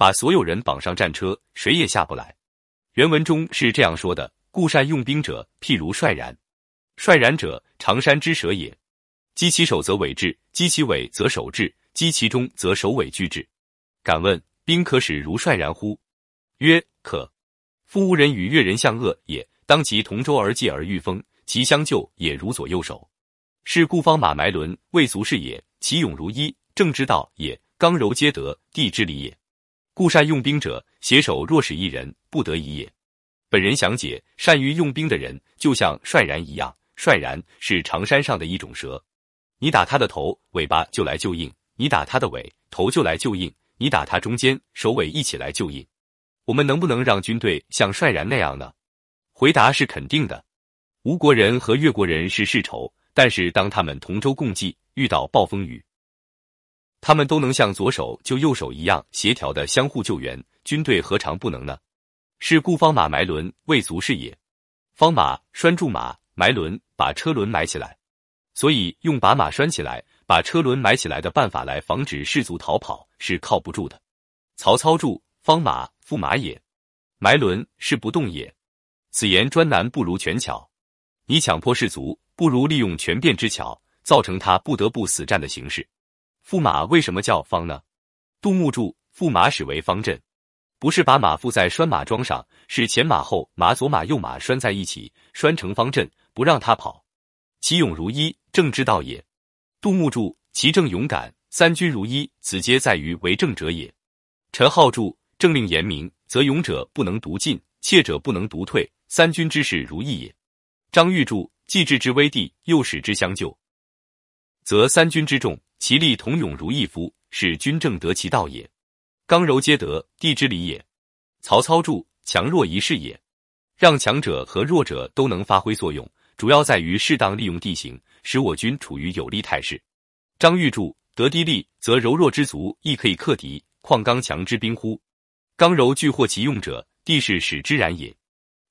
把所有人绑上战车，谁也下不来。原文中是这样说的：“故善用兵者，譬如率然。率然者，常山之蛇也。击其首则尾至，击其尾则首至，击其中则首尾俱至。”敢问兵可使如率然乎？曰：可。夫吾人与越人相恶也，当其同舟而济而御风，其相救也如左右手。是故方马埋伦，未足是也。其勇如一，正之道也。刚柔皆得，地之理也。故善用兵者，携手若使一人，不得已也。本人详解：善于用兵的人，就像率然一样。率然是长山上的一种蛇，你打它的头，尾巴就来救应；你打它的尾，头就来救应；你打它中间，首尾一起来救应。我们能不能让军队像率然那样呢？回答是肯定的。吴国人和越国人是世仇。但是当他们同舟共济，遇到暴风雨，他们都能像左手救右手一样协调的相互救援，军队何尝不能呢？是故方马埋轮，未足是也。方马拴住马，埋轮把车轮埋起来，所以用把马拴起来，把车轮埋起来的办法来防止士卒逃跑是靠不住的。曹操注：方马，驸马也。埋轮是不动也。此言专难不如权巧。你强迫士卒，不如利用权变之巧，造成他不得不死战的形式。驸马为什么叫方呢？杜牧注：驸马始为方阵，不是把马附在拴马桩上，是前马后马左马右马拴在一起，拴成方阵，不让他跑。其勇如一，正之道也。杜牧注：其正勇敢，三军如一，此皆在于为政者也。陈浩注：政令严明，则勇者不能独进，怯者不能独退，三军之事如意也。张玉柱既置之危地，又使之相救，则三军之众，其力同勇如一夫，使军政得其道也。刚柔皆得，地之理也。曹操注强弱一事也，让强者和弱者都能发挥作用，主要在于适当利用地形，使我军处于有利态势。张玉柱得地利，则柔弱之卒亦可以克敌，况刚强之兵乎？刚柔俱获其用者，地势使之然也。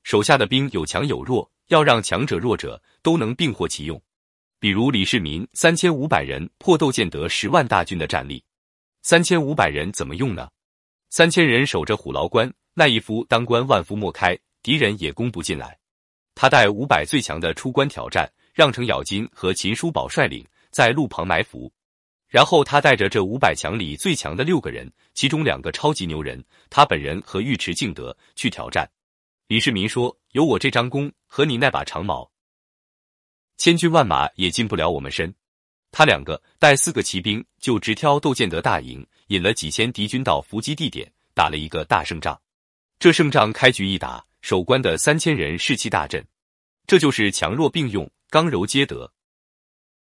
手下的兵有强有弱。要让强者弱者都能并获其用，比如李世民三千五百人破窦建德十万大军的战力，三千五百人怎么用呢？三千人守着虎牢关，那一夫当关万夫莫开，敌人也攻不进来。他带五百最强的出关挑战，让程咬金和秦叔宝率领在路旁埋伏，然后他带着这五百强里最强的六个人，其中两个超级牛人，他本人和尉迟敬德去挑战。李世民说：“有我这张弓和你那把长矛，千军万马也进不了我们身。”他两个带四个骑兵，就直挑窦建德大营，引了几千敌军到伏击地点，打了一个大胜仗。这胜仗开局一打，守关的三千人士气大振。这就是强弱并用，刚柔皆得。